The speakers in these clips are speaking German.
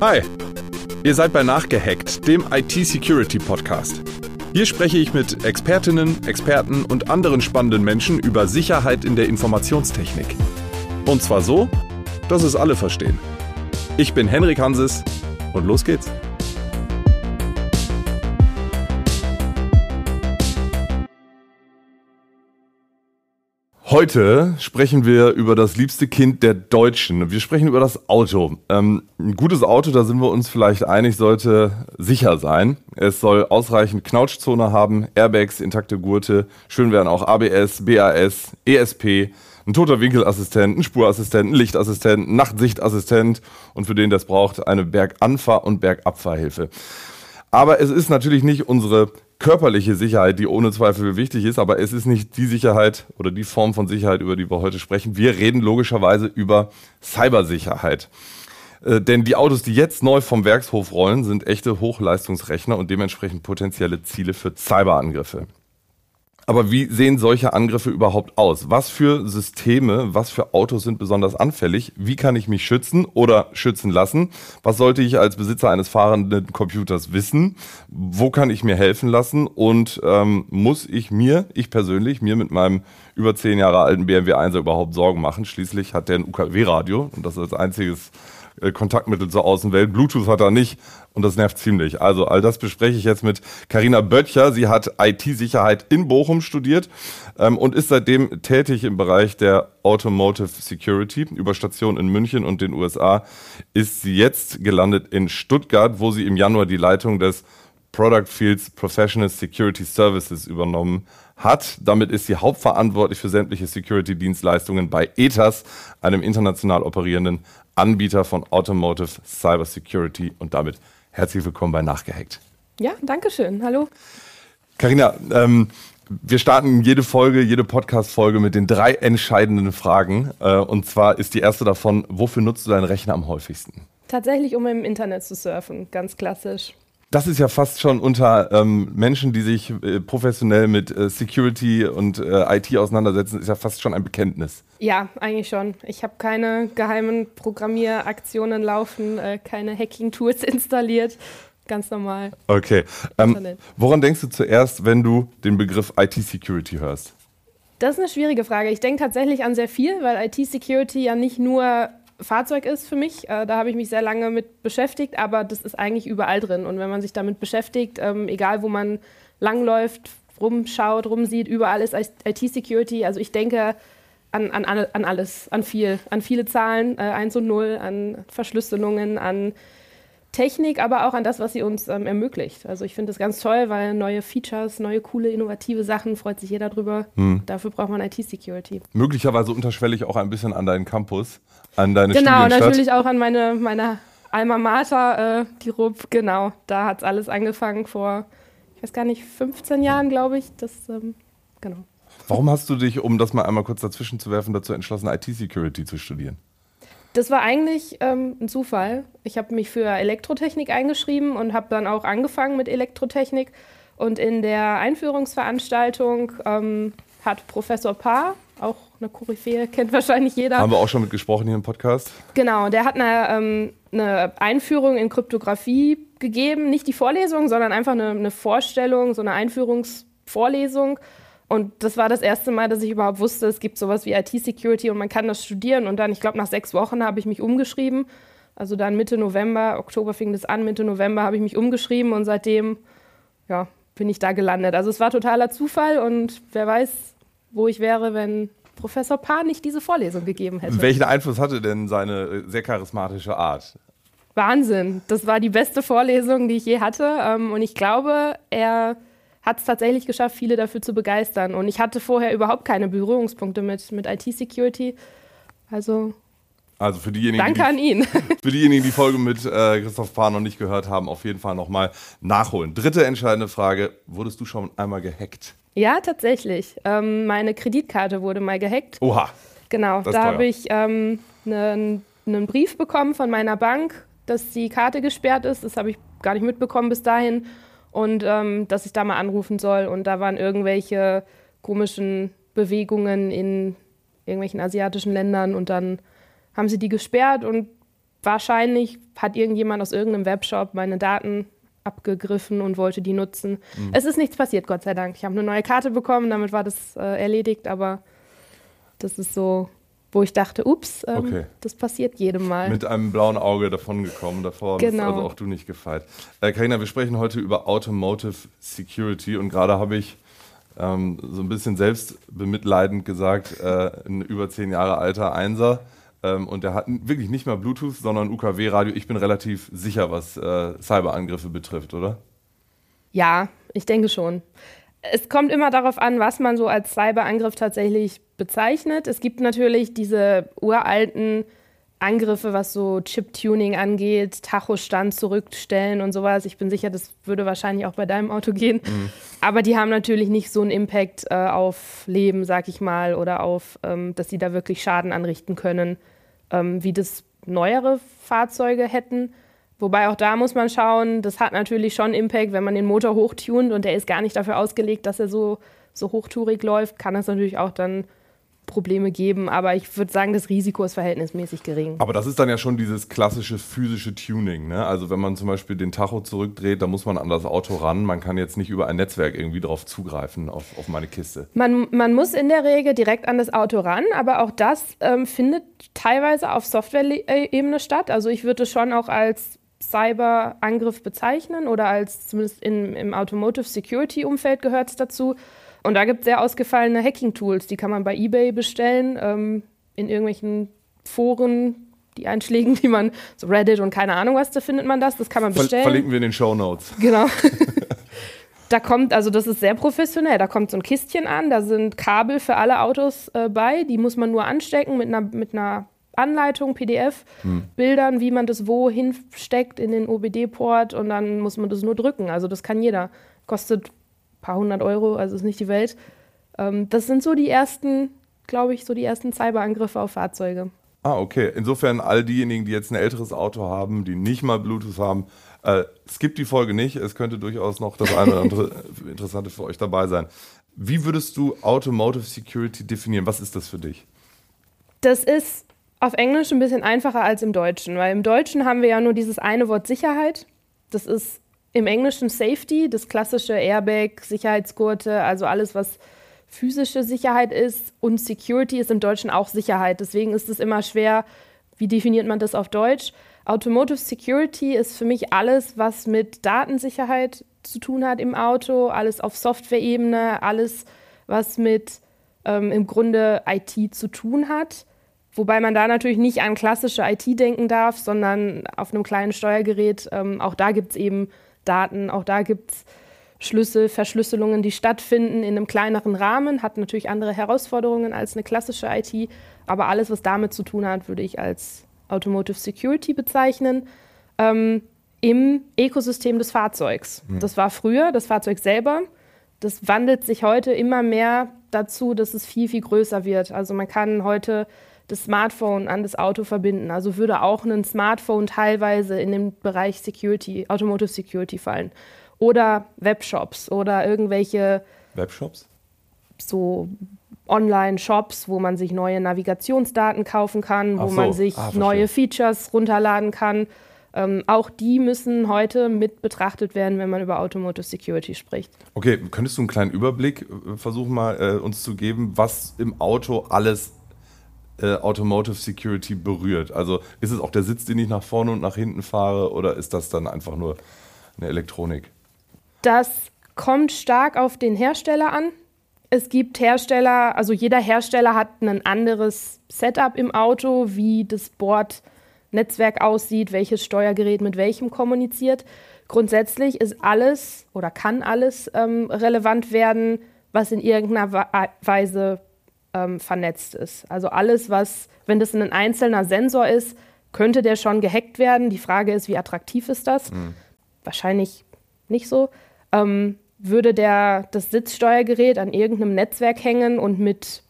Hi, ihr seid bei Nachgehackt, dem IT-Security-Podcast. Hier spreche ich mit Expertinnen, Experten und anderen spannenden Menschen über Sicherheit in der Informationstechnik. Und zwar so, dass es alle verstehen. Ich bin Henrik Hanses und los geht's. Heute sprechen wir über das liebste Kind der Deutschen. Wir sprechen über das Auto. Ähm, ein gutes Auto, da sind wir uns vielleicht einig, sollte sicher sein. Es soll ausreichend Knautschzone haben, Airbags, intakte Gurte, schön wären auch ABS, BAS, ESP, ein toter Winkelassistent, ein Spurassistent, ein Lichtassistent, ein Nachtsichtassistent und für den das braucht, eine Berganfahr- und Bergabfahrhilfe. Aber es ist natürlich nicht unsere körperliche Sicherheit, die ohne Zweifel wichtig ist, aber es ist nicht die Sicherheit oder die Form von Sicherheit, über die wir heute sprechen. Wir reden logischerweise über Cybersicherheit. Äh, denn die Autos, die jetzt neu vom Werkshof rollen, sind echte Hochleistungsrechner und dementsprechend potenzielle Ziele für Cyberangriffe. Aber wie sehen solche Angriffe überhaupt aus? Was für Systeme, was für Autos sind besonders anfällig? Wie kann ich mich schützen oder schützen lassen? Was sollte ich als Besitzer eines fahrenden Computers wissen? Wo kann ich mir helfen lassen? Und ähm, muss ich mir, ich persönlich, mir mit meinem über zehn Jahre alten BMW 1 überhaupt Sorgen machen? Schließlich hat der ein UKW-Radio und das ist als einziges äh, Kontaktmittel zur Außenwelt. Bluetooth hat er nicht und das nervt ziemlich. Also all das bespreche ich jetzt mit Karina Böttcher. Sie hat IT-Sicherheit in Bochum studiert ähm, und ist seitdem tätig im Bereich der Automotive Security. Über Stationen in München und den USA ist sie jetzt gelandet in Stuttgart, wo sie im Januar die Leitung des Product Fields Professional Security Services übernommen hat. Damit ist sie hauptverantwortlich für sämtliche Security-Dienstleistungen bei ETAS, einem international operierenden Anbieter von Automotive Cyber Security. Und damit herzlich willkommen bei Nachgehackt. Ja, danke schön. Hallo. Carina, ähm, wir starten jede Folge, jede Podcast-Folge mit den drei entscheidenden Fragen. Äh, und zwar ist die erste davon, wofür nutzt du deinen Rechner am häufigsten? Tatsächlich, um im Internet zu surfen, ganz klassisch das ist ja fast schon unter ähm, Menschen, die sich äh, professionell mit äh, Security und äh, IT auseinandersetzen, ist ja fast schon ein Bekenntnis. Ja, eigentlich schon. Ich habe keine geheimen Programmieraktionen laufen, äh, keine Hacking-Tools installiert. Ganz normal. Okay. Ähm, woran denkst du zuerst, wenn du den Begriff IT-Security hörst? Das ist eine schwierige Frage. Ich denke tatsächlich an sehr viel, weil IT-Security ja nicht nur Fahrzeug ist für mich. Äh, da habe ich mich sehr lange mit beschäftigt, aber das ist eigentlich überall drin. Und wenn man sich damit beschäftigt, ähm, egal wo man langläuft, rumschaut, rumsieht, überall ist IT-Security. Also ich denke an, an, an alles, an viel, an viele Zahlen, äh, 1 und 0, an Verschlüsselungen, an Technik, aber auch an das, was sie uns ähm, ermöglicht. Also ich finde das ganz toll, weil neue Features, neue coole, innovative Sachen, freut sich jeder drüber. Hm. Dafür braucht man IT-Security. Möglicherweise unterschwellig auch ein bisschen an deinen Campus, an deine Genau, natürlich auch an meine, meine Alma Mater, äh, die RUB, genau. Da hat es alles angefangen vor, ich weiß gar nicht, 15 Jahren, glaube ich. Das, ähm, genau. Warum hast du dich, um das mal einmal kurz dazwischen zu werfen, dazu entschlossen, IT-Security zu studieren? Das war eigentlich ähm, ein Zufall. Ich habe mich für Elektrotechnik eingeschrieben und habe dann auch angefangen mit Elektrotechnik. Und in der Einführungsveranstaltung ähm, hat Professor Paar, auch eine Koryphäe, kennt wahrscheinlich jeder. Haben wir auch schon mit gesprochen hier im Podcast. Genau, der hat eine, ähm, eine Einführung in Kryptographie gegeben. Nicht die Vorlesung, sondern einfach eine, eine Vorstellung, so eine Einführungsvorlesung. Und das war das erste Mal, dass ich überhaupt wusste, es gibt sowas wie IT-Security und man kann das studieren. Und dann, ich glaube, nach sechs Wochen habe ich mich umgeschrieben. Also dann Mitte November, Oktober fing das an, Mitte November habe ich mich umgeschrieben und seitdem, ja, bin ich da gelandet. Also es war totaler Zufall und wer weiß, wo ich wäre, wenn Professor Paar nicht diese Vorlesung gegeben hätte. Welchen Einfluss hatte denn seine äh, sehr charismatische Art? Wahnsinn. Das war die beste Vorlesung, die ich je hatte. Ähm, und ich glaube, er hat es tatsächlich geschafft, viele dafür zu begeistern. Und ich hatte vorher überhaupt keine Berührungspunkte mit, mit IT-Security. Also, also für diejenigen, danke die, an ihn. Für diejenigen, die die Folge mit äh, Christoph Paar noch nicht gehört haben, auf jeden Fall nochmal nachholen. Dritte entscheidende Frage: Wurdest du schon einmal gehackt? Ja, tatsächlich. Ähm, meine Kreditkarte wurde mal gehackt. Oha. Genau, da habe ich ähm, einen, einen Brief bekommen von meiner Bank, dass die Karte gesperrt ist. Das habe ich gar nicht mitbekommen bis dahin und ähm, dass ich da mal anrufen soll. Und da waren irgendwelche komischen Bewegungen in irgendwelchen asiatischen Ländern und dann haben sie die gesperrt und wahrscheinlich hat irgendjemand aus irgendeinem Webshop meine Daten abgegriffen und wollte die nutzen. Mhm. Es ist nichts passiert, Gott sei Dank. Ich habe eine neue Karte bekommen, damit war das äh, erledigt, aber das ist so, wo ich dachte, ups, ähm, okay. das passiert jedem Mal. Mit einem blauen Auge davon gekommen, davor genau. also auch du nicht gefeit. Äh, Carina, wir sprechen heute über Automotive Security und gerade habe ich ähm, so ein bisschen selbstbemitleidend gesagt, äh, ein über zehn Jahre alter Einser ähm, und der hat wirklich nicht mal Bluetooth, sondern UKW-Radio. Ich bin relativ sicher, was äh, Cyberangriffe betrifft, oder? Ja, ich denke schon. Es kommt immer darauf an, was man so als Cyberangriff tatsächlich bezeichnet. Es gibt natürlich diese uralten Angriffe, was so Chip-Tuning angeht, Tachostand zurückstellen und sowas. Ich bin sicher, das würde wahrscheinlich auch bei deinem Auto gehen. Mhm. Aber die haben natürlich nicht so einen Impact äh, auf Leben, sag ich mal, oder auf, ähm, dass sie da wirklich Schaden anrichten können ähm, wie das neuere Fahrzeuge hätten. Wobei auch da muss man schauen, das hat natürlich schon Impact, wenn man den Motor hochtunt und der ist gar nicht dafür ausgelegt, dass er so, so hochtourig läuft, kann das natürlich auch dann Probleme geben, aber ich würde sagen, das Risiko ist verhältnismäßig gering. Aber das ist dann ja schon dieses klassische physische Tuning. Ne? Also wenn man zum Beispiel den Tacho zurückdreht, da muss man an das Auto ran. Man kann jetzt nicht über ein Netzwerk irgendwie drauf zugreifen, auf, auf meine Kiste. Man, man muss in der Regel direkt an das Auto ran, aber auch das ähm, findet teilweise auf Software-Ebene statt. Also ich würde schon auch als Cyberangriff bezeichnen oder als zumindest in, im Automotive Security-Umfeld gehört es dazu. Und da gibt es sehr ausgefallene Hacking-Tools, die kann man bei eBay bestellen, ähm, in irgendwelchen Foren, die Einschlägen, die man, so Reddit und keine Ahnung was, da findet man das, das kann man bestellen. Verlinken wir in den Show Notes. Genau. da kommt, also das ist sehr professionell, da kommt so ein Kistchen an, da sind Kabel für alle Autos äh, bei, die muss man nur anstecken mit einer, mit einer Anleitung, PDF, hm. Bildern, wie man das wo hinsteckt in den OBD-Port und dann muss man das nur drücken. Also das kann jeder. Kostet paar hundert Euro, also ist nicht die Welt. Ähm, das sind so die ersten, glaube ich, so die ersten Cyberangriffe auf Fahrzeuge. Ah, okay. Insofern all diejenigen, die jetzt ein älteres Auto haben, die nicht mal Bluetooth haben, äh, skippt die Folge nicht. Es könnte durchaus noch das eine oder andere Interessante für euch dabei sein. Wie würdest du Automotive Security definieren? Was ist das für dich? Das ist auf Englisch ein bisschen einfacher als im Deutschen, weil im Deutschen haben wir ja nur dieses eine Wort Sicherheit. Das ist im Englischen Safety, das klassische Airbag, Sicherheitsgurte, also alles, was physische Sicherheit ist. Und Security ist im Deutschen auch Sicherheit. Deswegen ist es immer schwer, wie definiert man das auf Deutsch? Automotive Security ist für mich alles, was mit Datensicherheit zu tun hat im Auto, alles auf Software-Ebene, alles, was mit ähm, im Grunde IT zu tun hat. Wobei man da natürlich nicht an klassische IT denken darf, sondern auf einem kleinen Steuergerät. Ähm, auch da gibt es eben Daten. Auch da gibt es Schlüssel, Verschlüsselungen, die stattfinden in einem kleineren Rahmen, hat natürlich andere Herausforderungen als eine klassische IT, aber alles, was damit zu tun hat, würde ich als Automotive Security bezeichnen. Ähm, Im Ökosystem des Fahrzeugs. Mhm. Das war früher das Fahrzeug selber. Das wandelt sich heute immer mehr dazu, dass es viel, viel größer wird. Also man kann heute das Smartphone an das Auto verbinden. Also würde auch ein Smartphone teilweise in den Bereich Security, Automotive Security fallen. Oder Webshops oder irgendwelche Webshops? So Online-Shops, wo man sich neue Navigationsdaten kaufen kann, wo so. man sich ah, neue Features runterladen kann. Ähm, auch die müssen heute mit betrachtet werden, wenn man über Automotive Security spricht. Okay, könntest du einen kleinen Überblick äh, versuchen mal äh, uns zu geben, was im Auto alles äh, Automotive Security berührt? Also ist es auch der Sitz, den ich nach vorne und nach hinten fahre oder ist das dann einfach nur eine Elektronik? Das kommt stark auf den Hersteller an. Es gibt Hersteller, also jeder Hersteller hat ein anderes Setup im Auto, wie das Bordnetzwerk aussieht, welches Steuergerät mit welchem kommuniziert. Grundsätzlich ist alles oder kann alles ähm, relevant werden, was in irgendeiner Weise ähm, vernetzt ist. Also alles, was, wenn das ein einzelner Sensor ist, könnte der schon gehackt werden. Die Frage ist, wie attraktiv ist das? Mhm. Wahrscheinlich nicht so. Ähm, würde der, das Sitzsteuergerät an irgendeinem Netzwerk hängen und mit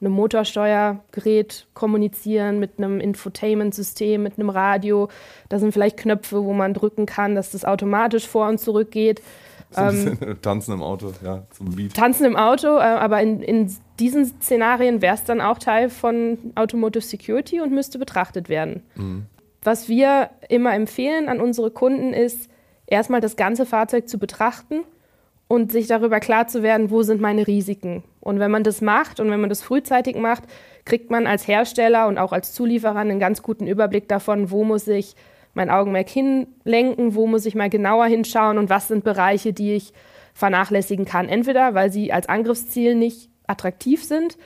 einem Motorsteuergerät kommunizieren, mit einem Infotainment-System, mit einem Radio. Da sind vielleicht Knöpfe, wo man drücken kann, dass das automatisch vor und zurück geht. So ähm, tanzen im Auto, ja, zum Beat. Tanzen im Auto, äh, aber in, in diesen Szenarien wäre es dann auch Teil von Automotive Security und müsste betrachtet werden. Mhm. was wir immer empfehlen an unsere Kunden ist, erstmal das ganze Fahrzeug zu betrachten und sich darüber klar zu werden, wo sind meine Risiken. Und wenn man das macht und wenn man das frühzeitig macht, kriegt man als Hersteller und auch als Zulieferer einen ganz guten Überblick davon, wo muss ich mein Augenmerk hinlenken, wo muss ich mal genauer hinschauen und was sind Bereiche, die ich vernachlässigen kann. Entweder weil sie als Angriffsziel nicht attraktiv sind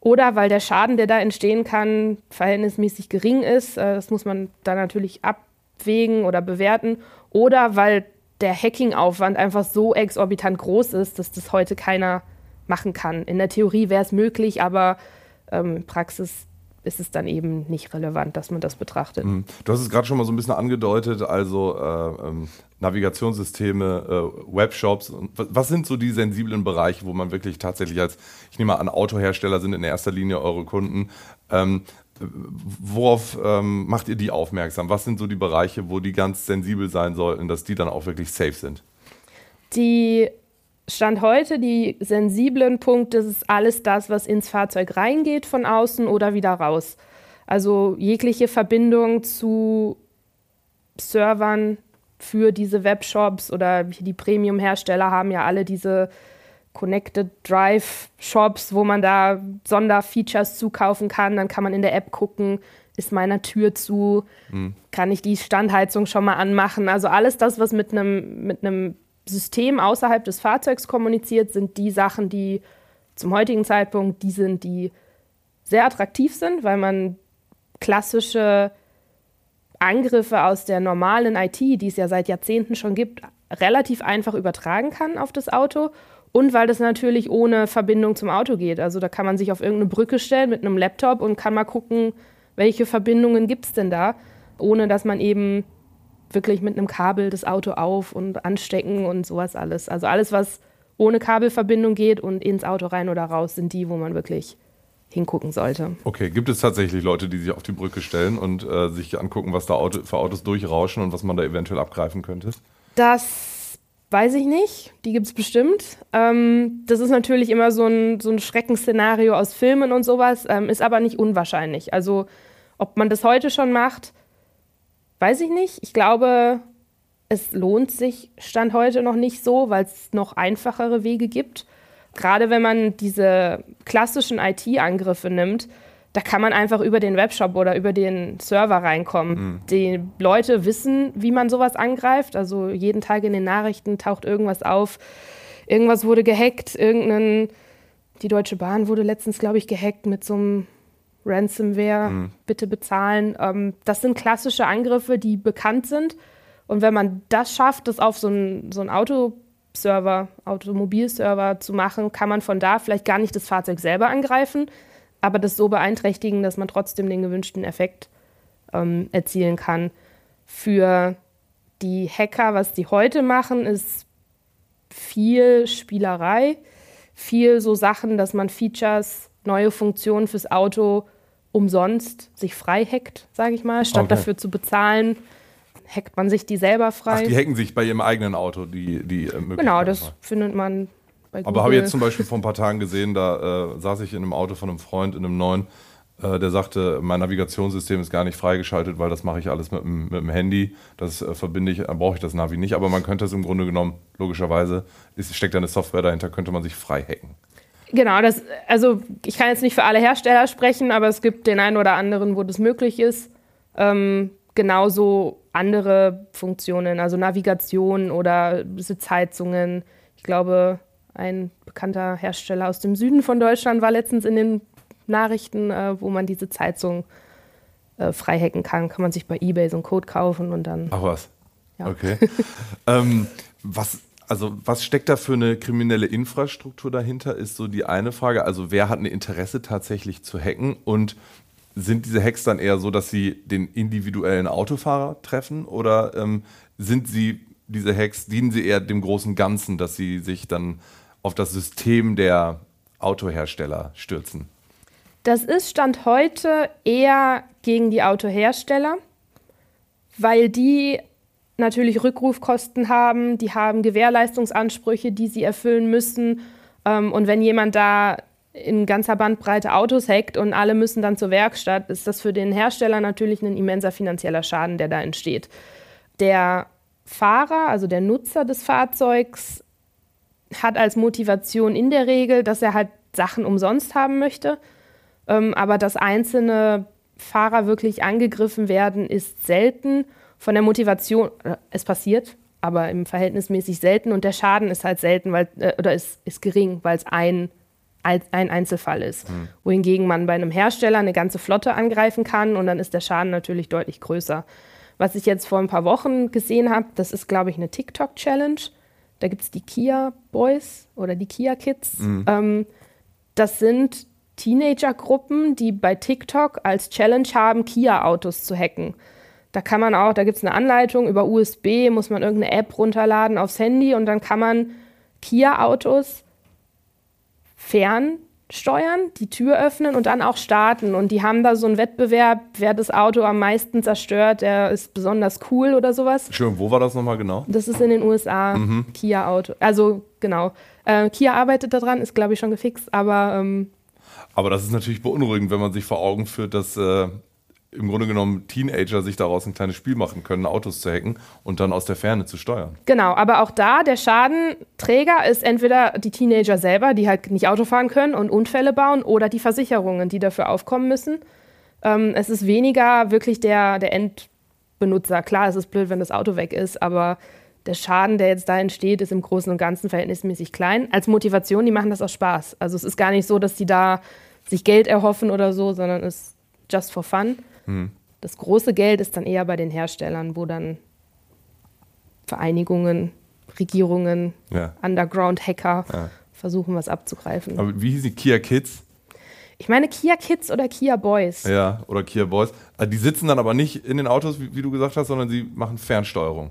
oder weil der Schaden, der da entstehen kann, verhältnismäßig gering ist. Äh, das muss man dann natürlich abwägen oder bewerten. Oder weil der Hacking-Aufwand einfach so exorbitant groß ist, dass das heute keiner machen kann. In der Theorie wäre es möglich, aber ähm, Praxis ist es dann eben nicht relevant, dass man das betrachtet. Mhm. Du hast es gerade schon mal so ein bisschen angedeutet, also äh, ähm, Navigationssysteme, äh, Webshops. Was sind so die sensiblen Bereiche, wo man wirklich tatsächlich als, ich nehme mal an, Autohersteller sind in erster Linie eure Kunden. Ähm, worauf ähm, macht ihr die aufmerksam? Was sind so die Bereiche, wo die ganz sensibel sein sollten, dass die dann auch wirklich safe sind? Die Stand heute, die sensiblen Punkte, das ist alles das, was ins Fahrzeug reingeht von außen oder wieder raus. Also jegliche Verbindung zu Servern für diese Webshops oder die Premium-Hersteller haben ja alle diese Connected Drive Shops, wo man da Sonderfeatures zukaufen kann. Dann kann man in der App gucken, ist meine Tür zu, mhm. kann ich die Standheizung schon mal anmachen. Also alles das, was mit einem mit System außerhalb des Fahrzeugs kommuniziert, sind die Sachen, die zum heutigen Zeitpunkt die sind, die sehr attraktiv sind, weil man klassische Angriffe aus der normalen IT, die es ja seit Jahrzehnten schon gibt, relativ einfach übertragen kann auf das Auto und weil das natürlich ohne Verbindung zum Auto geht. Also da kann man sich auf irgendeine Brücke stellen mit einem Laptop und kann mal gucken, welche Verbindungen gibt es denn da, ohne dass man eben wirklich mit einem Kabel das Auto auf und anstecken und sowas alles. Also alles, was ohne Kabelverbindung geht und ins Auto rein oder raus, sind die, wo man wirklich hingucken sollte. Okay, gibt es tatsächlich Leute, die sich auf die Brücke stellen und äh, sich angucken, was da Auto, für Autos durchrauschen und was man da eventuell abgreifen könnte? Das Weiß ich nicht, die gibt es bestimmt. Ähm, das ist natürlich immer so ein, so ein Schreckensszenario aus Filmen und sowas, ähm, ist aber nicht unwahrscheinlich. Also ob man das heute schon macht, weiß ich nicht. Ich glaube, es lohnt sich Stand heute noch nicht so, weil es noch einfachere Wege gibt. Gerade wenn man diese klassischen IT-Angriffe nimmt, da kann man einfach über den Webshop oder über den Server reinkommen. Mhm. Die Leute wissen, wie man sowas angreift. Also jeden Tag in den Nachrichten taucht irgendwas auf. Irgendwas wurde gehackt. Irgendein, die Deutsche Bahn wurde letztens, glaube ich, gehackt mit so einem Ransomware. Mhm. Bitte bezahlen. Ähm, das sind klassische Angriffe, die bekannt sind. Und wenn man das schafft, das auf so einen so Autoserver, Automobilserver zu machen, kann man von da vielleicht gar nicht das Fahrzeug selber angreifen, aber das so beeinträchtigen, dass man trotzdem den gewünschten Effekt ähm, erzielen kann. Für die Hacker, was die heute machen, ist viel Spielerei, viel so Sachen, dass man Features, neue Funktionen fürs Auto umsonst sich frei hackt, sage ich mal, statt okay. dafür zu bezahlen hackt man sich die selber frei. Ach, die hacken sich bei ihrem eigenen Auto, die, die äh, Genau, das findet man aber habe ich jetzt zum Beispiel vor ein paar Tagen gesehen, da äh, saß ich in einem Auto von einem Freund, in einem neuen, äh, der sagte, mein Navigationssystem ist gar nicht freigeschaltet, weil das mache ich alles mit, mit dem Handy. Das äh, verbinde ich, dann brauche ich das Navi nicht. Aber man könnte es im Grunde genommen, logischerweise, ist, steckt eine Software dahinter, könnte man sich frei hacken. Genau, das, also ich kann jetzt nicht für alle Hersteller sprechen, aber es gibt den einen oder anderen, wo das möglich ist. Ähm, genauso andere Funktionen, also Navigation oder Sitzheizungen. Ich glaube, ein bekannter Hersteller aus dem Süden von Deutschland war letztens in den Nachrichten, äh, wo man diese Zeitung äh, frei hacken kann. Kann man sich bei eBay so einen Code kaufen und dann. Ach was. Ja. Okay. ähm, was, also was steckt da für eine kriminelle Infrastruktur dahinter, ist so die eine Frage. Also wer hat ein Interesse tatsächlich zu hacken und sind diese Hacks dann eher so, dass sie den individuellen Autofahrer treffen oder ähm, sind sie diese Hacks, dienen sie eher dem großen Ganzen, dass sie sich dann auf das System der Autohersteller stürzen? Das ist Stand heute eher gegen die Autohersteller, weil die natürlich Rückrufkosten haben, die haben Gewährleistungsansprüche, die sie erfüllen müssen. Ähm, und wenn jemand da in ganzer Bandbreite Autos hackt und alle müssen dann zur Werkstatt, ist das für den Hersteller natürlich ein immenser finanzieller Schaden, der da entsteht. Der Fahrer, also der Nutzer des Fahrzeugs, hat als Motivation in der Regel, dass er halt Sachen umsonst haben möchte. Ähm, aber dass einzelne Fahrer wirklich angegriffen werden, ist selten. Von der Motivation, es passiert, aber im verhältnismäßig selten und der Schaden ist halt selten, weil, äh, oder ist, ist gering, weil es ein, ein Einzelfall ist. Mhm. Wohingegen man bei einem Hersteller eine ganze Flotte angreifen kann und dann ist der Schaden natürlich deutlich größer. Was ich jetzt vor ein paar Wochen gesehen habe, das ist, glaube ich, eine TikTok-Challenge. Da gibt es die Kia Boys oder die Kia Kids. Mhm. Ähm, das sind Teenager-Gruppen, die bei TikTok als Challenge haben, Kia-Autos zu hacken. Da kann man auch, da gibt es eine Anleitung über USB, muss man irgendeine App runterladen aufs Handy und dann kann man Kia-Autos fernsteuern, die Tür öffnen und dann auch starten. Und die haben da so einen Wettbewerb, wer das Auto am meisten zerstört, der ist besonders cool oder sowas. Schön, wo war das nochmal genau? Das ist in den USA, mhm. Kia-Auto. Also genau. Äh, Kia arbeitet daran, ist glaube ich schon gefixt, aber. Ähm, aber das ist natürlich beunruhigend, wenn man sich vor Augen führt, dass äh, im Grunde genommen Teenager sich daraus ein kleines Spiel machen können, Autos zu hacken und dann aus der Ferne zu steuern. Genau, aber auch da, der Schadenträger ist entweder die Teenager selber, die halt nicht Auto fahren können und Unfälle bauen, oder die Versicherungen, die dafür aufkommen müssen. Ähm, es ist weniger wirklich der, der Endbenutzer. Klar, es ist blöd, wenn das Auto weg ist, aber der Schaden, der jetzt da entsteht, ist im Großen und Ganzen verhältnismäßig klein. Als Motivation, die machen das aus Spaß. Also es ist gar nicht so, dass die da sich Geld erhoffen oder so, sondern es ist just for fun. Mhm. Das große Geld ist dann eher bei den Herstellern, wo dann Vereinigungen, Regierungen, ja. Underground-Hacker ja. versuchen, was abzugreifen. Aber wie hieß die Kia Kids? Ich meine Kia Kids oder Kia Boys. Ja, oder Kia Boys. Ah, die sitzen dann aber nicht in den Autos, wie, wie du gesagt hast, sondern sie machen Fernsteuerung.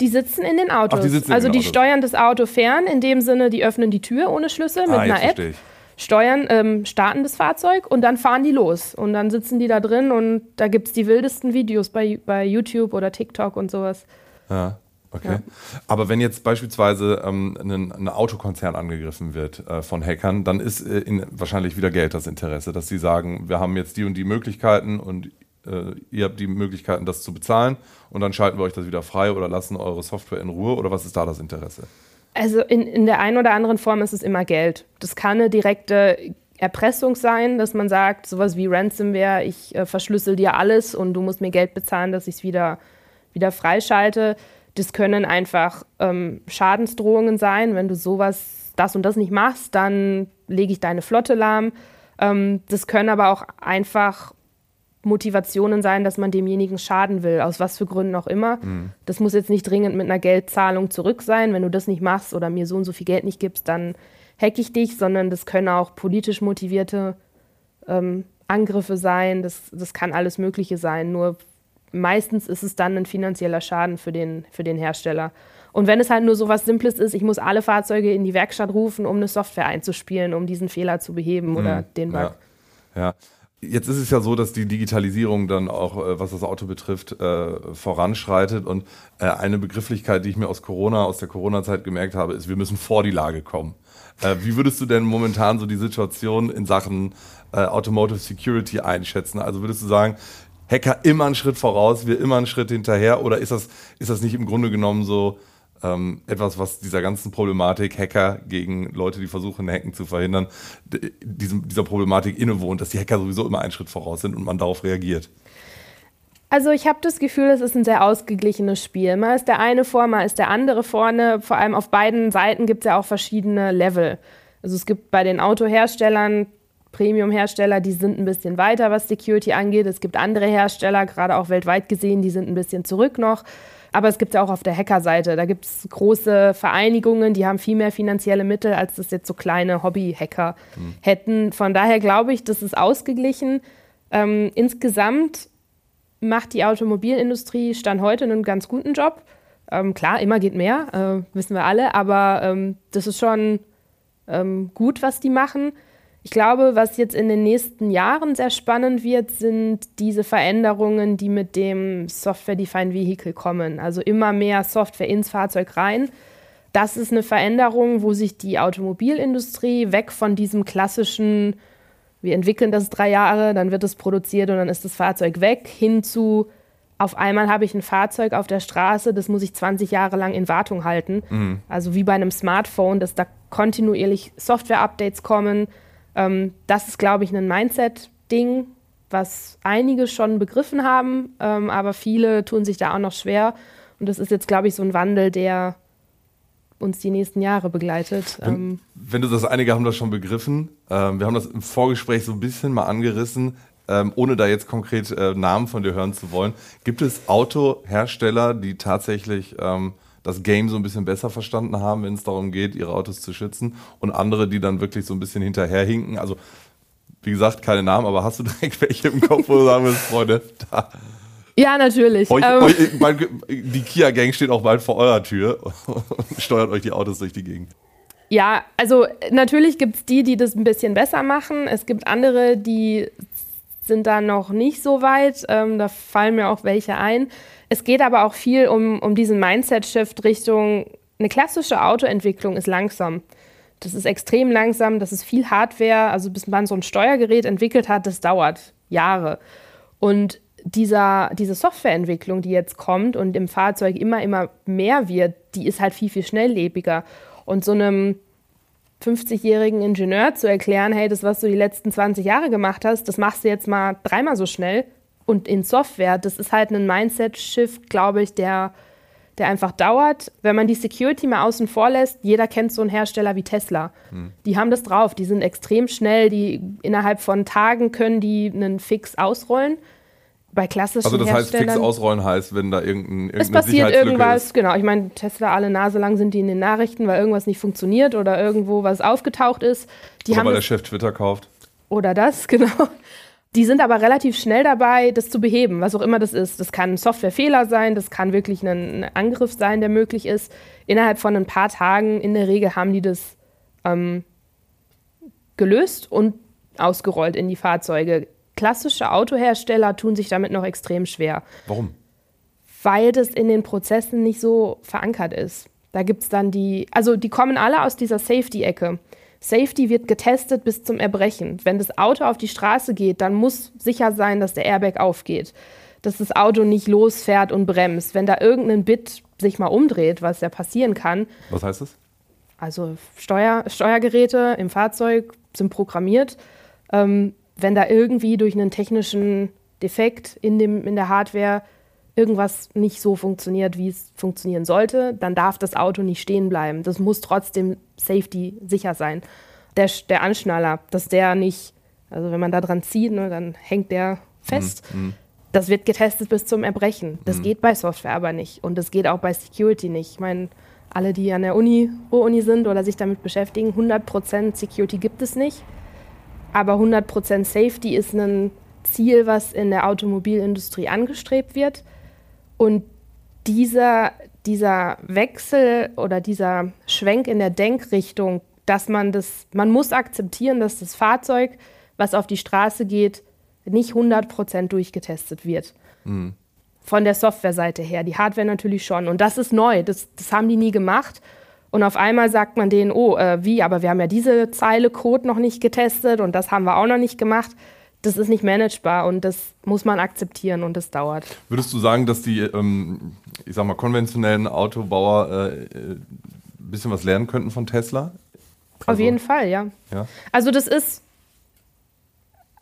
Die sitzen in den Autos. Ach, die sitzen also in den die Autos. steuern das Auto fern, in dem Sinne, die öffnen die Tür ohne Schlüssel mit ah, einer App. Ich steuern, ähm, starten das Fahrzeug und dann fahren die los. Und dann sitzen die da drin und da gibt es die wildesten Videos bei, bei YouTube oder TikTok und sowas. Ja. Okay. Ja. Aber wenn jetzt beispielsweise ähm, ein, ein, Autokonzern angegriffen wird äh, von Hackern, dann ist äh, in, wahrscheinlich wieder Geld das Interesse, dass sie sagen, wir haben jetzt die und die Möglichkeiten und äh, ihr habt die Möglichkeiten, das zu bezahlen und dann schalten wir euch das wieder frei oder lassen eure Software in Ruhe oder was ist da das Interesse? Also in, in der einen oder anderen Form ist es immer Geld. Das kann eine direkte Erpressung sein, dass man sagt, sowas wie Ransomware, ich äh, verschlüssel dir alles und du musst mir Geld bezahlen, dass ich es wieder, wieder freischalte. Das können einfach ähm, Schadensdrohungen sein. Wenn du sowas, das und das nicht machst, dann lege ich deine Flotte lahm. Ähm, das können aber auch einfach Motivationen sein, dass man demjenigen schaden will, aus was für Gründen auch immer. Mhm. Das muss jetzt nicht dringend mit einer Geldzahlung zurück sein. Wenn du das nicht machst oder mir so und so viel Geld nicht gibst, dann hack ich dich, sondern das können auch politisch motivierte ähm, Angriffe sein. Das, das kann alles Mögliche sein. Nur meistens ist es dann ein finanzieller Schaden für den, für den Hersteller. Und wenn es halt nur so was Simples ist, ich muss alle Fahrzeuge in die Werkstatt rufen, um eine Software einzuspielen, um diesen Fehler zu beheben mhm. oder den Bug. Ja. ja. Jetzt ist es ja so, dass die Digitalisierung dann auch, äh, was das Auto betrifft, äh, voranschreitet. Und äh, eine Begrifflichkeit, die ich mir aus Corona, aus der Corona-Zeit gemerkt habe, ist, wir müssen vor die Lage kommen. wie würdest du denn momentan so die Situation in Sachen Automotive Security einschätzen? Also würdest du sagen, Hacker immer einen Schritt voraus, wir immer einen Schritt hinterher? Oder ist das, ist das nicht im Grunde genommen so, ähm, etwas, was dieser ganzen Problematik Hacker gegen Leute, die versuchen, Hacken zu verhindern, diesem, dieser Problematik innewohnt, dass die Hacker sowieso immer einen Schritt voraus sind und man darauf reagiert. Also ich habe das Gefühl, es ist ein sehr ausgeglichenes Spiel. Mal ist der eine vor, mal ist der andere vorne. Vor allem auf beiden Seiten gibt es ja auch verschiedene Level. Also es gibt bei den Autoherstellern Premium-Hersteller, die sind ein bisschen weiter, was Security angeht. Es gibt andere Hersteller, gerade auch weltweit gesehen, die sind ein bisschen zurück noch. Aber es gibt ja auch auf der Hacker-Seite, da gibt es große Vereinigungen, die haben viel mehr finanzielle Mittel, als das jetzt so kleine Hobby-Hacker mhm. hätten. Von daher glaube ich, das ist ausgeglichen. Ähm, insgesamt macht die Automobilindustrie Stand heute einen ganz guten Job. Ähm, klar, immer geht mehr, äh, wissen wir alle, aber ähm, das ist schon ähm, gut, was die machen. Ich glaube, was jetzt in den nächsten Jahren sehr spannend wird, sind diese Veränderungen, die mit dem Software-Defined Vehicle kommen. Also immer mehr Software ins Fahrzeug rein. das ist eine Veränderung, wo sich die Automobilindustrie weg von diesem klassischen, wir entwickeln das drei Jahre, dann wird es produziert und dann ist das Fahrzeug weg, hin zu, auf einmal habe ich ein Fahrzeug auf der Straße, das muss ich 20 Jahre lang in Wartung halten. Mhm. Also wie bei einem Smartphone, dass da kontinuierlich Software-Updates kommen. Ähm, das ist, glaube ich, ein Mindset-Ding, was einige schon begriffen haben, ähm, aber viele tun sich da auch noch schwer. Und das ist jetzt, glaube ich, so ein Wandel, der uns die nächsten Jahre begleitet. Wenn, ähm, wenn du das, einige haben das schon begriffen. Ähm, wir haben das im Vorgespräch so ein bisschen mal angerissen, ähm, ohne da jetzt konkret äh, Namen von dir hören zu wollen. Gibt es Autohersteller, die tatsächlich ähm, das Game so ein bisschen besser verstanden haben, wenn es darum geht, ihre Autos zu schützen und andere, die dann wirklich so ein bisschen hinterherhinken? Also, wie gesagt, keine Namen, aber hast du direkt welche im Kopf, wo du sagen willst, Freunde, da ja, natürlich. Euch, ähm. euch, die Kia-Gang steht auch bald vor eurer Tür und steuert euch die Autos durch die Gegend. Ja, also natürlich gibt es die, die das ein bisschen besser machen. Es gibt andere, die sind da noch nicht so weit. Ähm, da fallen mir auch welche ein. Es geht aber auch viel um, um diesen Mindset-Shift Richtung, eine klassische Autoentwicklung ist langsam. Das ist extrem langsam, das ist viel Hardware. Also bis man so ein Steuergerät entwickelt hat, das dauert Jahre. Und dieser, diese Softwareentwicklung, die jetzt kommt und im Fahrzeug immer, immer mehr wird, die ist halt viel, viel schnelllebiger. Und so einem 50-jährigen Ingenieur zu erklären, hey, das, was du die letzten 20 Jahre gemacht hast, das machst du jetzt mal dreimal so schnell. Und in Software, das ist halt ein Mindset-Shift, glaube ich, der, der einfach dauert. Wenn man die Security mal außen vor lässt, jeder kennt so einen Hersteller wie Tesla. Hm. Die haben das drauf, die sind extrem schnell, die innerhalb von Tagen können die einen Fix ausrollen bei klassischen Also das heißt, fix ausrollen heißt, wenn da irgendein, irgendeine Es passiert irgendwas, ist. genau. Ich meine, Tesla alle Nase lang sind die in den Nachrichten, weil irgendwas nicht funktioniert oder irgendwo was aufgetaucht ist. Die oder haben weil der Chef Twitter kauft. Oder das, genau. Die sind aber relativ schnell dabei, das zu beheben, was auch immer das ist. Das kann ein Softwarefehler sein, das kann wirklich ein, Angriff sein, der möglich ist. Innerhalb von ein paar Tagen, in der Regel, haben die das ähm, gelöst und ausgerollt in die Fahrzeuge klassische Autohersteller tun sich damit noch extrem schwer. Warum? Weil das in den Prozessen nicht so verankert ist. Da gibt es dann die, also die kommen alle aus dieser Safety-Ecke. Safety wird getestet bis zum Erbrechen. Wenn das Auto auf die Straße geht, dann muss sicher sein, dass der Airbag aufgeht. Dass das Auto nicht losfährt und bremst. Wenn da irgendein Bit sich mal umdreht, was ja passieren kann. Was heißt das? Also Steuer, Steuergeräte im Fahrzeug sind programmiert. Ähm, wenn da irgendwie durch einen technischen Defekt in, dem, in der Hardware irgendwas nicht so funktioniert, wie es funktionieren sollte, dann darf das Auto nicht stehen bleiben. Das muss trotzdem Safety sicher sein. Der, der Anschnaller, dass der nicht, also wenn man da dran zieht, ne, dann hängt der fest. Mhm. mhm. Das wird getestet bis zum Erbrechen. Das mhm. geht bei Software aber nicht. Und das geht auch bei Security nicht. Ich meine, alle, die an der Uni, Uni sind oder sich damit beschäftigen, 100% Security gibt es nicht. Aber 100% Safety ist ein Ziel, was in der Automobilindustrie angestrebt wird. Und dieser, dieser Wechsel oder dieser Schwenk in der Denkrichtung, dass man das, man muss akzeptieren, dass das Fahrzeug, was auf die Straße geht, nicht 100% durchgetestet wird. Mhm. Von der Softwareseite her. Die Hardware natürlich schon. Und das ist neu. Das, das haben die nie gemacht. Und auf einmal sagt man denen, oh, äh, wie, aber wir haben ja diese Zeile Code noch nicht getestet und das haben wir auch noch nicht gemacht. Das ist nicht managebar und das muss man akzeptieren und das dauert. Würdest du sagen, dass die, ähm, ich sag mal, konventionellen Autobauer äh, ein bisschen was lernen könnten von Tesla? Also, auf jeden Fall, ja. ja. Also das ist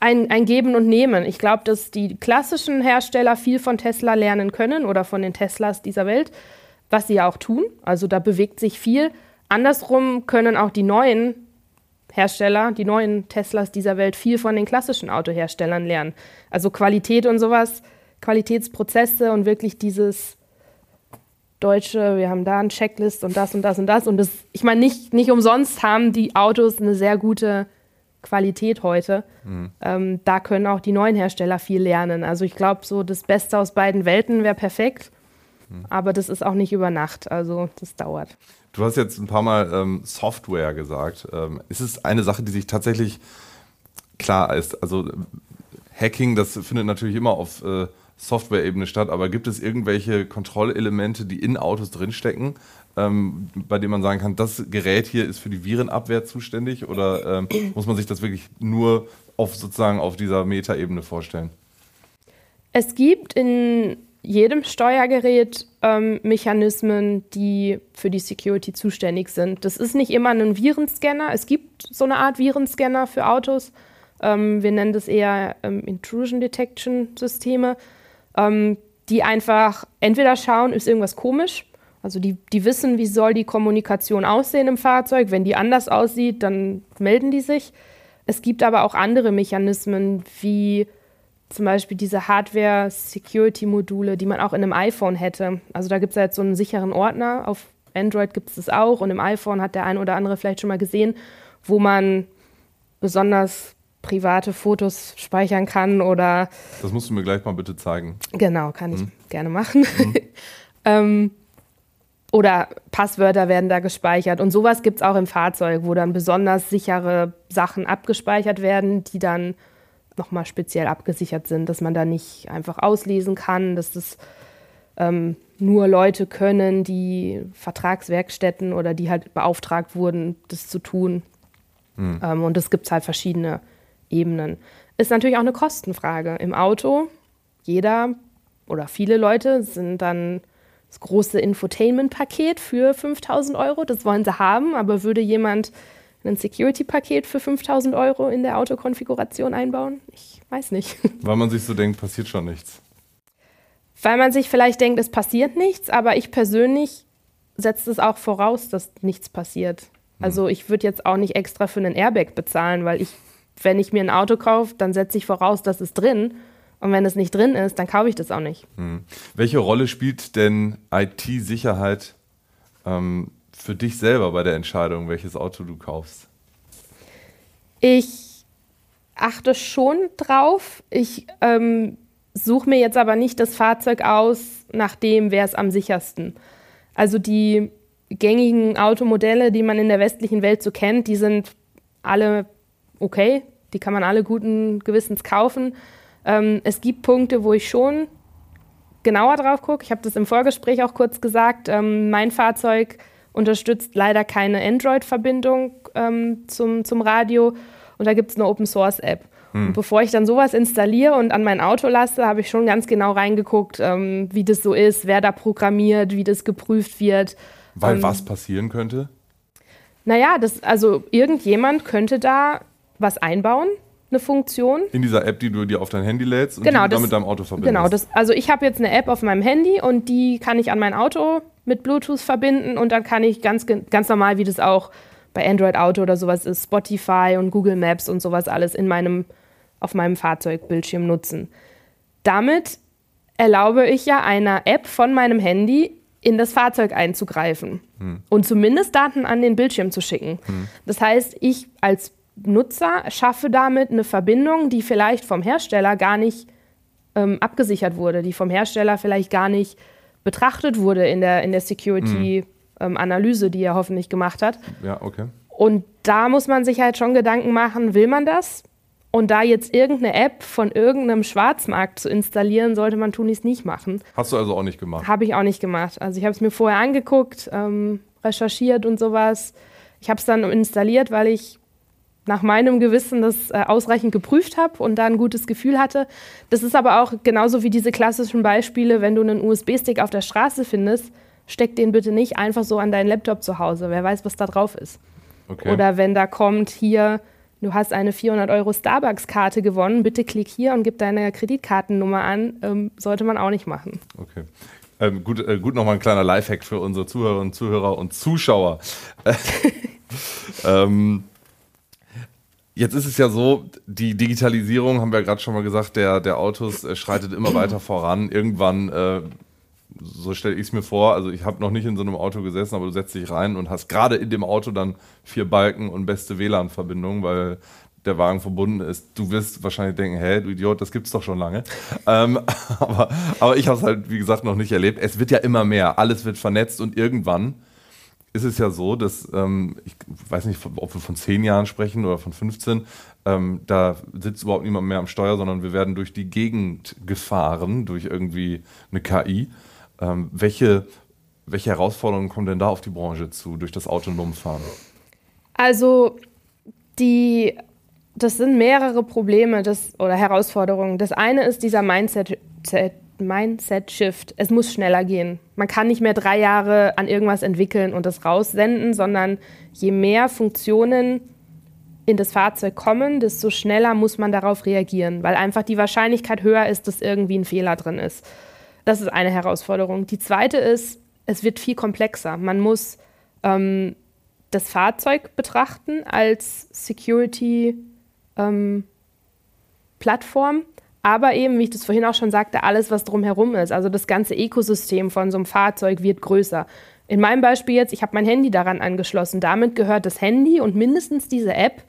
ein, ein Geben und Nehmen. Ich glaube, dass die klassischen Hersteller viel von Tesla lernen können oder von den Teslas dieser Welt was sie ja auch tun. Also da bewegt sich viel. Andersrum können auch die neuen Hersteller, die neuen Teslas dieser Welt viel von den klassischen Autoherstellern lernen. Also Qualität und sowas, Qualitätsprozesse und wirklich dieses deutsche, wir haben da ein Checklist und das und das und das. Und das, ich meine, nicht, nicht umsonst haben die Autos eine sehr gute Qualität heute. Mhm. Ähm, da können auch die neuen Hersteller viel lernen. Also ich glaube, so das Beste aus beiden Welten wäre perfekt. Aber das ist auch nicht über Nacht, also das dauert. Du hast jetzt ein paar Mal ähm, Software gesagt. Ähm, ist es eine Sache, die sich tatsächlich klar ist? Also Hacking, das findet natürlich immer auf, äh, Software-Ebene statt, aber gibt es irgendwelche Kontrollelemente, die in Autos drinstecken, ähm, bei denen man sagen kann, das Gerät hier ist für die Virenabwehr zuständig oder ähm, muss man sich das wirklich nur auf sozusagen auf dieser Metaebene vorstellen? Es gibt in jedem Steuergerät ähm, Mechanismen, die für die Security zuständig sind. Das ist nicht immer ein Virenscanner. Es gibt so eine Art Virenscanner für Autos. Ähm, wir nennen das eher ähm, Intrusion Detection Systeme, ähm, die einfach entweder schauen, ist irgendwas komisch. Also die, die wissen, wie soll die Kommunikation aussehen im Fahrzeug. Wenn die anders aussieht, dann melden die sich. Es gibt aber auch andere Mechanismen, wie zum Beispiel diese Hardware-Security-Module, die man auch in einem iPhone hätte. Also da gibt es ja jetzt so einen sicheren Ordner. Auf Android gibt es das auch und im iPhone hat der ein oder andere vielleicht schon mal gesehen, wo man besonders private Fotos speichern kann oder. Das musst du mir gleich mal bitte zeigen. Genau, kann ich mhm. gerne machen. Mhm. ähm, oder Passwörter werden da gespeichert. Und sowas gibt es auch im Fahrzeug, wo dann besonders sichere Sachen abgespeichert werden, die dann nochmal speziell abgesichert sind, dass man da nicht einfach auslesen kann, dass das ähm, nur Leute können, die Vertragswerkstätten oder die halt beauftragt wurden, das zu tun. Mhm. Ähm, und es gibt halt verschiedene Ebenen. Ist natürlich auch eine Kostenfrage. Im Auto, jeder oder viele Leute sind dann das große Infotainment-Paket für 5000 Euro. Das wollen sie haben, aber würde jemand ein Security-Paket für 5000 Euro in der Autokonfiguration einbauen? Ich weiß nicht. Weil man sich so denkt, passiert schon nichts. Weil man sich vielleicht denkt, es passiert nichts, aber ich persönlich setze es auch voraus, dass nichts passiert. Hm. Also ich würde jetzt auch nicht extra für einen Airbag bezahlen, weil ich, wenn ich mir ein Auto kaufe, dann setze ich voraus, dass es drin. Und wenn es nicht drin ist, dann kaufe ich das auch nicht. Hm. Welche Rolle spielt denn IT-Sicherheit ähm, für dich selber bei der Entscheidung, welches Auto du kaufst? Ich achte schon drauf. Ich ähm, suche mir jetzt aber nicht das Fahrzeug aus, nach dem wäre es am sichersten. Also die gängigen Automodelle, die man in der westlichen Welt so kennt, die sind alle okay. Die kann man alle guten Gewissens kaufen. Ähm, es gibt Punkte, wo ich schon genauer drauf gucke. Ich habe das im Vorgespräch auch kurz gesagt. Ähm, mein Fahrzeug unterstützt leider keine Android-Verbindung ähm, zum, zum Radio und da gibt es eine Open-Source-App. Hm. Und bevor ich dann sowas installiere und an mein Auto lasse, habe ich schon ganz genau reingeguckt, ähm, wie das so ist, wer da programmiert, wie das geprüft wird. Weil ähm, was passieren könnte? Naja, das, also irgendjemand könnte da was einbauen, eine Funktion. In dieser App, die du dir auf dein Handy lädst und genau, die du das, dann mit deinem Auto verbindest. Genau, das, also ich habe jetzt eine App auf meinem Handy und die kann ich an mein Auto mit Bluetooth verbinden und dann kann ich ganz, ganz normal, wie das auch bei Android Auto oder sowas ist, Spotify und Google Maps und sowas alles in meinem, auf meinem Fahrzeugbildschirm nutzen. Damit erlaube ich ja einer App von meinem Handy in das Fahrzeug einzugreifen hm. und zumindest Daten an den Bildschirm zu schicken. Hm. Das heißt, ich als Nutzer schaffe damit eine Verbindung, die vielleicht vom Hersteller gar nicht ähm, abgesichert wurde, die vom Hersteller vielleicht gar nicht betrachtet wurde in der, in der Security-Analyse, mhm. ähm, die er hoffentlich gemacht hat. Ja, okay. Und da muss man sich halt schon Gedanken machen, will man das? Und da jetzt irgendeine App von irgendeinem Schwarzmarkt zu installieren, sollte man tunlichst nicht machen. Hast du also auch nicht gemacht? Habe ich auch nicht gemacht. Also ich habe es mir vorher angeguckt, ähm, recherchiert und sowas. Ich habe es dann installiert, weil ich nach meinem Gewissen das äh, ausreichend geprüft habe und da ein gutes Gefühl hatte. Das ist aber auch genauso wie diese klassischen Beispiele, wenn du einen USB-Stick auf der Straße findest, steck den bitte nicht einfach so an deinen Laptop zu Hause. Wer weiß, was da drauf ist. Okay. Oder wenn da kommt hier, du hast eine 400 Euro Starbucks-Karte gewonnen, bitte klick hier und gib deine Kreditkartennummer an, ähm, sollte man auch nicht machen. Okay. Ähm, gut, äh, gut nochmal ein kleiner Lifehack für unsere Zuhörerinnen und Zuhörer und Zuschauer. ähm, Jetzt ist es ja so, die Digitalisierung, haben wir ja gerade schon mal gesagt, der, der Autos äh, schreitet immer weiter voran. Irgendwann, äh, so stelle ich es mir vor, also ich habe noch nicht in so einem Auto gesessen, aber du setzt dich rein und hast gerade in dem Auto dann vier Balken und beste WLAN-Verbindung, weil der Wagen verbunden ist. Du wirst wahrscheinlich denken, hä, du Idiot, das gibt's doch schon lange. ähm, aber, aber ich habe es halt, wie gesagt, noch nicht erlebt. Es wird ja immer mehr, alles wird vernetzt und irgendwann ist es ja so, dass ähm, ich weiß nicht, ob wir von zehn Jahren sprechen oder von 15, ähm, da sitzt überhaupt niemand mehr am Steuer, sondern wir werden durch die Gegend gefahren, durch irgendwie eine KI. Ähm, welche, welche Herausforderungen kommen denn da auf die Branche zu, durch das autonome Fahren? Also die, das sind mehrere Probleme das, oder Herausforderungen. Das eine ist dieser Mindset, Mindset-Shift. Es muss schneller gehen. Man kann nicht mehr drei Jahre an irgendwas entwickeln und das raussenden, sondern je mehr Funktionen in das Fahrzeug kommen, desto schneller muss man darauf reagieren, weil einfach die Wahrscheinlichkeit höher ist, dass irgendwie ein Fehler drin ist. Das ist eine Herausforderung. Die zweite ist, es wird viel komplexer. Man muss ähm, das Fahrzeug betrachten als Security-Plattform, ähm, aber eben, wie ich das vorhin auch schon sagte, alles, was drumherum ist. Also das ganze Ökosystem von so einem Fahrzeug wird größer. In meinem Beispiel jetzt, ich habe mein Handy daran angeschlossen. Damit gehört das Handy und mindestens diese App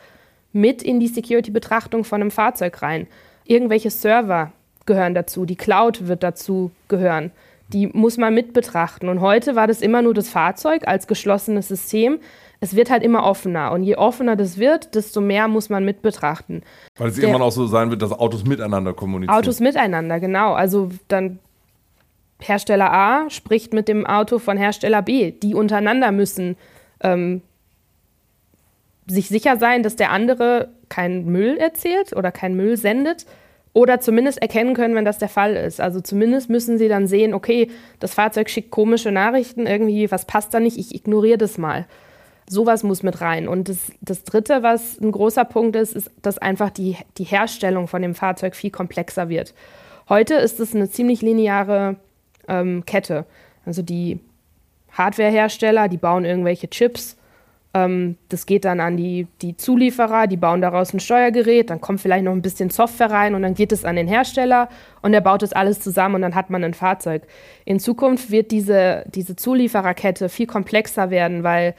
mit in die Security-Betrachtung von einem Fahrzeug rein. Irgendwelche Server gehören dazu, die Cloud wird dazu gehören. Die muss man mit betrachten. Und heute war das immer nur das Fahrzeug als geschlossenes System es wird halt immer offener. Und je offener das wird, desto mehr muss man mit betrachten. Weil es irgendwann auch so sein wird, dass Autos miteinander kommunizieren. Autos miteinander, genau. Also dann Hersteller A spricht mit dem Auto von Hersteller B. Die untereinander müssen ähm, sich sicher sein, dass der andere keinen Müll erzählt oder keinen Müll sendet oder zumindest erkennen können, wenn das der Fall ist. Also zumindest müssen sie dann sehen, okay, das Fahrzeug schickt komische Nachrichten, irgendwie was passt da nicht, ich ignoriere das mal. Sowas muss mit rein. Und das, das Dritte, was ein großer Punkt ist, ist, dass einfach die, die Herstellung von dem Fahrzeug viel komplexer wird. Heute ist es eine ziemlich lineare ähm, Kette. Also die Hardwarehersteller, die bauen irgendwelche Chips. Ähm, das geht dann an die, die Zulieferer, die bauen daraus ein Steuergerät, dann kommt vielleicht noch ein bisschen Software rein und dann geht es an den Hersteller und der baut das alles zusammen und dann hat man ein Fahrzeug. In Zukunft wird diese, diese Zuliefererkette viel komplexer werden, weil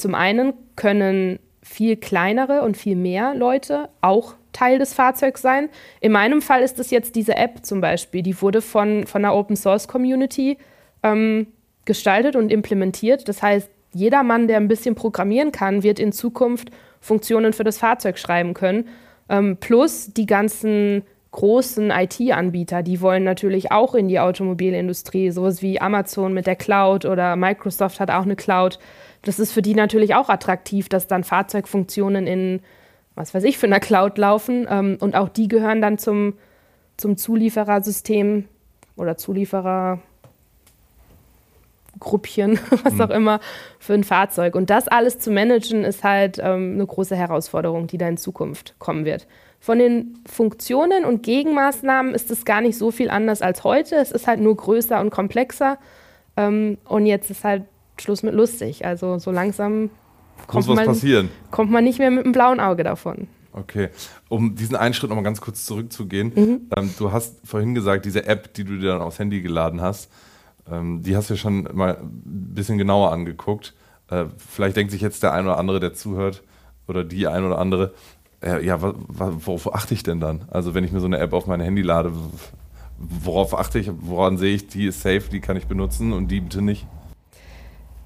zum einen können viel kleinere und viel mehr Leute auch Teil des Fahrzeugs sein. In meinem Fall ist es jetzt diese App zum Beispiel, die wurde von, von einer Open Source Community ähm, gestaltet und implementiert. Das heißt, jeder Mann, der ein bisschen programmieren kann, wird in Zukunft Funktionen für das Fahrzeug schreiben können. Ähm, plus die ganzen großen IT-Anbieter, die wollen natürlich auch in die Automobilindustrie, sowas wie Amazon mit der Cloud oder Microsoft hat auch eine Cloud das ist für die natürlich auch attraktiv, dass dann Fahrzeugfunktionen in, was weiß ich, für eine Cloud laufen. Ähm, und auch die gehören dann zum, zum Zulieferersystem oder Zulieferergruppchen, was mhm. auch immer, für ein Fahrzeug. Und das alles zu managen, ist halt ähm, eine große Herausforderung, die da in Zukunft kommen wird. Von den Funktionen und Gegenmaßnahmen ist es gar nicht so viel anders als heute. Es ist halt nur größer und komplexer. Ähm, und jetzt ist halt Schluss mit lustig. Also so langsam kommt, Muss was man, passieren. kommt man nicht mehr mit einem blauen Auge davon. Okay, um diesen einen Schritt nochmal ganz kurz zurückzugehen. Mhm. Ähm, du hast vorhin gesagt, diese App, die du dir dann aufs Handy geladen hast, ähm, die hast du ja schon mal ein bisschen genauer angeguckt. Äh, vielleicht denkt sich jetzt der ein oder andere, der zuhört, oder die ein oder andere, äh, ja, worauf achte ich denn dann? Also wenn ich mir so eine App auf mein Handy lade, worauf achte ich, woran sehe ich, die ist safe, die kann ich benutzen und die bitte nicht?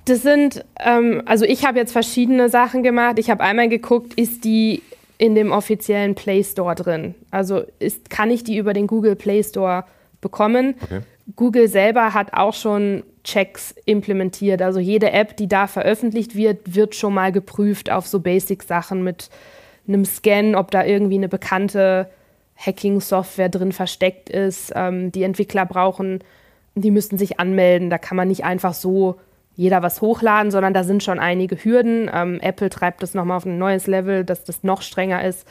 Das sind, ähm, also ich habe jetzt verschiedene Sachen gemacht. Ich habe einmal geguckt, ist die in dem offiziellen Play Store drin? Also ist, kann ich die über den Google Play Store bekommen? Okay. Google selber hat auch schon Checks implementiert. Also jede App, die da veröffentlicht wird, wird schon mal geprüft auf so Basic-Sachen mit einem Scan, ob da irgendwie eine bekannte Hacking-Software drin versteckt ist. Ähm, die Entwickler brauchen, die müssen sich anmelden. Da kann man nicht einfach so jeder was hochladen, sondern da sind schon einige Hürden. Ähm, Apple treibt das nochmal auf ein neues Level, dass das noch strenger ist.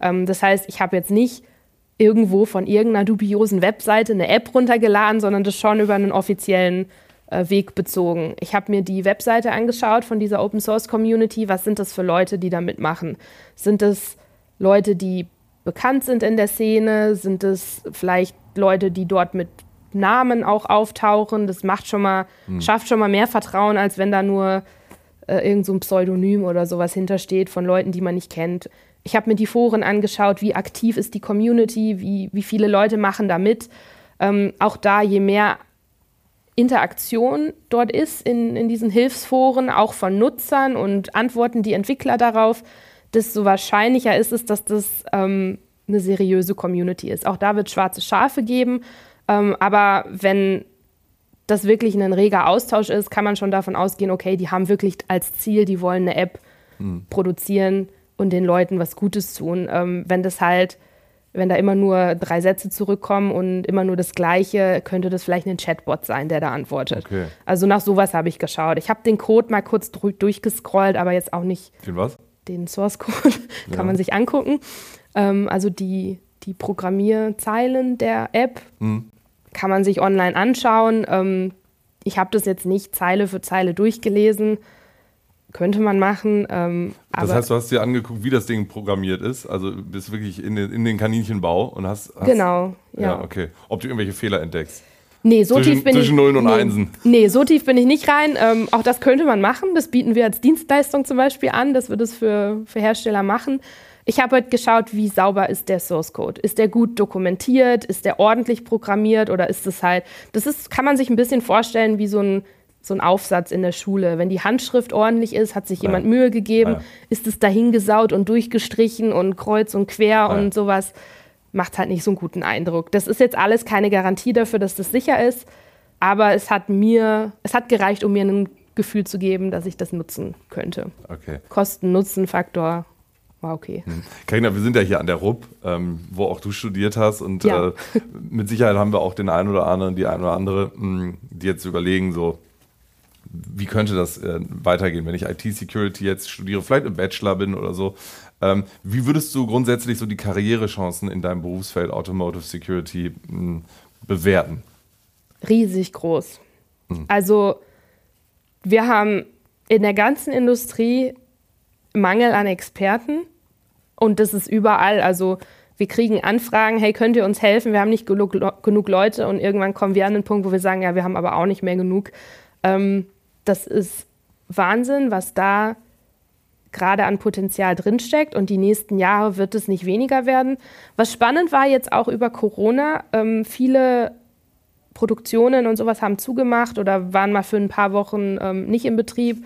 Ähm, das heißt, ich habe jetzt nicht irgendwo von irgendeiner dubiosen Webseite eine App runtergeladen, sondern das schon über einen offiziellen äh, Weg bezogen. Ich habe mir die Webseite angeschaut von dieser Open Source Community. Was sind das für Leute, die da mitmachen? Sind es Leute, die bekannt sind in der Szene? Sind es vielleicht Leute, die dort mit Namen auch auftauchen. Das macht schon mal, hm. schafft schon mal mehr Vertrauen, als wenn da nur äh, irgend so ein Pseudonym oder sowas hintersteht von Leuten, die man nicht kennt. Ich habe mir die Foren angeschaut, wie aktiv ist die Community, wie, wie viele Leute machen da mit. Ähm, auch da, je mehr Interaktion dort ist in, in diesen Hilfsforen, auch von Nutzern und antworten die Entwickler darauf, desto wahrscheinlicher ist es, dass das ähm, eine seriöse Community ist. Auch da wird schwarze Schafe geben, ähm, aber wenn das wirklich ein reger Austausch ist, kann man schon davon ausgehen, okay, die haben wirklich als Ziel, die wollen eine App mhm. produzieren und den Leuten was Gutes tun. Ähm, wenn das halt wenn da immer nur drei Sätze zurückkommen und immer nur das Gleiche, könnte das vielleicht ein Chatbot sein, der da antwortet. Okay. Also nach sowas habe ich geschaut. Ich habe den Code mal kurz durchgescrollt, aber jetzt auch nicht. Den was? Den Source Code kann ja. man sich angucken. Ähm, also die, die Programmierzeilen der App hm. Kann man sich online anschauen. Ähm, ich habe das jetzt nicht Zeile für Zeile durchgelesen könnte man machen. Ähm, das heißt, du hast dir angeguckt, wie das Ding programmiert ist. Also bist wirklich in den, in den Kaninchenbau und hast, hast. genau, ja. ja. Okay. Ob du irgendwelche Fehler entdeckst. Nee, so zwischen, tief bin zwischen ich. Nullen und nee, Einsen. Nee, so tief bin ich nicht rein. Ähm, auch das könnte man machen. Das bieten wir als Dienstleistung zum Beispiel an, dass wir das für, für Hersteller machen. Ich habe halt geschaut, wie sauber ist der Source Code. Ist der gut dokumentiert? Ist der ordentlich programmiert? Oder ist es halt, das ist, kann man sich ein bisschen vorstellen wie so ein so ein Aufsatz in der Schule. Wenn die Handschrift ordentlich ist, hat sich ja. jemand Mühe gegeben, ja. ist es dahingesaut und durchgestrichen und kreuz und quer ja. und sowas, macht halt nicht so einen guten Eindruck. Das ist jetzt alles keine Garantie dafür, dass das sicher ist, aber es hat mir, es hat gereicht, um mir ein Gefühl zu geben, dass ich das nutzen könnte. Okay. Kosten-Nutzen-Faktor war okay. Hm. Karina, wir sind ja hier an der RUB, ähm, wo auch du studiert hast und äh, mit Sicherheit haben wir auch den einen oder anderen, die eine oder andere, mh, hm, die jetzt überlegen, so wie könnte das äh, weitergehen, wenn ich IT-Security jetzt studiere, vielleicht im Bachelor bin oder so. Ähm, wie würdest du grundsätzlich so die Karrierechancen in deinem Berufsfeld Automotive Security mh, hm, bewerten? Riesig groß. Mhm. Also wir haben in der ganzen Industrie Mangel an Experten und das ist überall. Also wir kriegen Anfragen, hey, könnt ihr uns helfen? Wir haben nicht genug, genug Leute und irgendwann kommen wir an den Punkt, wo wir sagen, ja, wir haben aber auch nicht mehr genug. Ähm, das ist Wahnsinn, was da gerade an Potenzial drinsteckt und die nächsten Jahre wird es nicht weniger werden. Was spannend war jetzt auch über Corona, ähm, viele Produktionen und sowas haben zugemacht oder waren mal für ein paar Wochen ähm, nicht in Betrieb.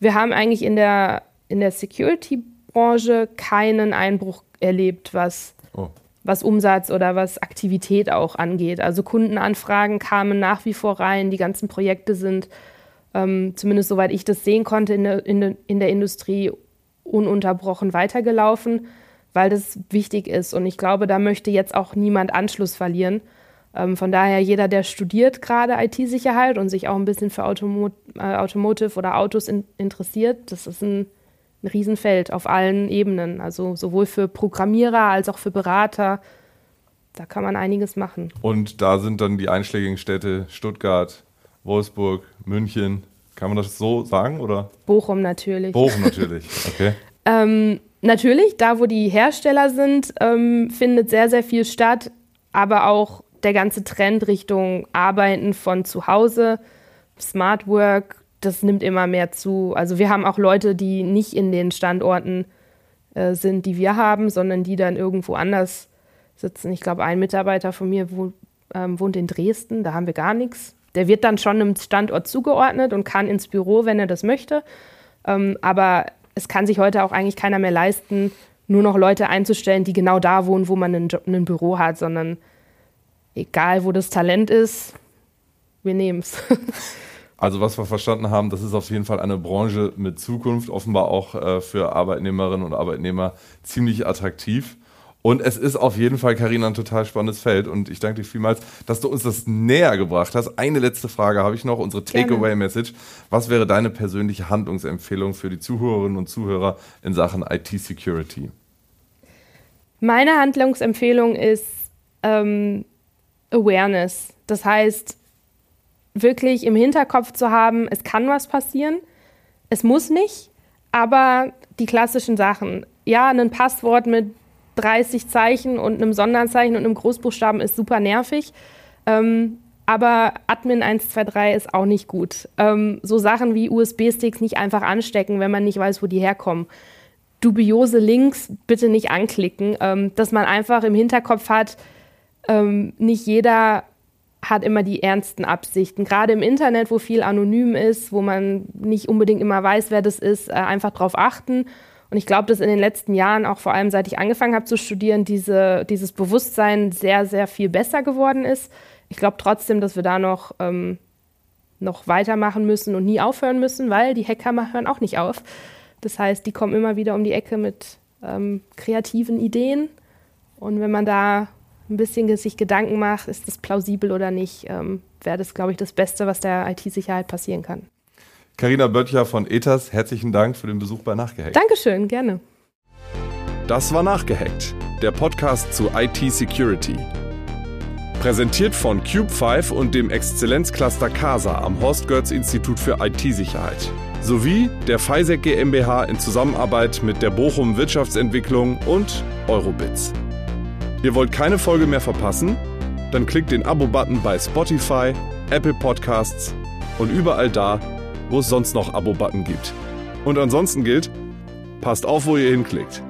Wir haben eigentlich in der, in der Security-Branche keinen Einbruch erlebt, was, oh. was Umsatz oder was Aktivität auch angeht. Also Kundenanfragen kamen nach wie vor rein, die ganzen Projekte sind ähm, zumindest soweit ich das sehen konnte, in der, in, in der Industrie ununterbrochen weitergelaufen, weil das wichtig ist. Und ich glaube, da möchte jetzt auch niemand Anschluss verlieren. Ähm, von daher, jeder, der studiert gerade IT-Sicherheit und sich auch ein bisschen für Automo äh, Automotive oder Autos in interessiert, das ist ein, ein Riesenfeld auf allen Ebenen. Also sowohl für Programmierer als auch für Berater. Da kann man einiges machen. Und da sind dann die einschlägigen Städte Stuttgart, Wolfsburg, München. Kann man das so sagen? Oder? Bochum natürlich. Bochum natürlich, okay. ähm, natürlich, da wo die Hersteller sind, ähm, findet sehr, sehr viel statt, aber auch der ganze Trend Richtung Arbeiten von zu Hause, Smart Work, das nimmt immer mehr zu. Also wir haben auch Leute, die nicht in den Standorten äh, sind, die wir haben, sondern die dann irgendwo anders sitzen. Ich glaube, ein Mitarbeiter von mir wo, ähm, wohnt in Dresden, da haben wir gar nichts. Der wird dann schon einem Standort zugeordnet und kann ins Büro, wenn er das möchte. Ähm, aber es kann sich heute auch eigentlich keiner mehr leisten, nur noch Leute einzustellen, die genau da wohnen, wo man ein, Büro hat, sondern egal, wo das Talent ist, wir nehmen es. Also was wir verstanden haben, das ist auf jeden Fall eine Branche mit Zukunft, offenbar auch äh, für Arbeitnehmerinnen und Arbeitnehmer ziemlich attraktiv. Und es ist auf jeden Fall, Karina, ein total spannendes Feld. Und ich danke dir vielmals, dass du uns das näher gebracht hast. Eine letzte Frage habe ich noch, unsere Takeaway-Message. Was wäre deine persönliche Handlungsempfehlung für die Zuhörerinnen und Zuhörer in Sachen IT-Security? Meine Handlungsempfehlung ist ähm, Awareness. Das heißt, wirklich im Hinterkopf zu haben, es kann was passieren. Es muss nicht, aber die klassischen Sachen. Ja, ein Passwort mit 30 Zeichen und einem Sonderzeichen und einem Großbuchstaben ist super nervig. Ähm, aber Admin 123 ist auch nicht gut. Ähm, so Sachen wie USB-Sticks nicht einfach anstecken, wenn man nicht weiß, wo die herkommen. Dubiose Links bitte nicht anklicken. Ähm, dass man einfach im Hinterkopf hat, ähm, nicht jeder hat immer die ernsten Absichten. Gerade im Internet, wo viel anonym ist, wo man nicht unbedingt immer weiß, wer das ist, äh, einfach darauf achten. Und ich glaube, dass in den letzten Jahren, auch vor allem seit ich angefangen habe zu studieren, diese, dieses Bewusstsein sehr, sehr viel besser geworden ist. Ich glaube trotzdem, dass wir da noch, ähm, noch weitermachen müssen und nie aufhören müssen, weil die Hackhammer hören auch nicht auf. Das heißt, die kommen immer wieder um die Ecke mit ähm, kreativen Ideen. Und wenn man da ein bisschen sich Gedanken macht, ist das plausibel oder nicht, ähm, wäre das, glaube ich, das Beste, was der IT-Sicherheit passieren kann. Carina Böttcher von ETAS, herzlichen Dank für den Besuch bei Nachgehackt. Dankeschön, gerne. Das war Nachgehackt, der Podcast zu IT-Security. Präsentiert von Cube5 und dem Exzellenzcluster CASA am Horst Götz Institut für IT-Sicherheit. Sowie der FISEC GmbH in Zusammenarbeit mit der Bochum Wirtschaftsentwicklung und Eurobits. Ihr wollt keine Folge mehr verpassen? Dann klickt den Abo-Button bei Spotify, Apple Podcasts und überall da, wo es sonst noch Abo-Button gibt. Und ansonsten gilt, passt auf, wo ihr hinklickt.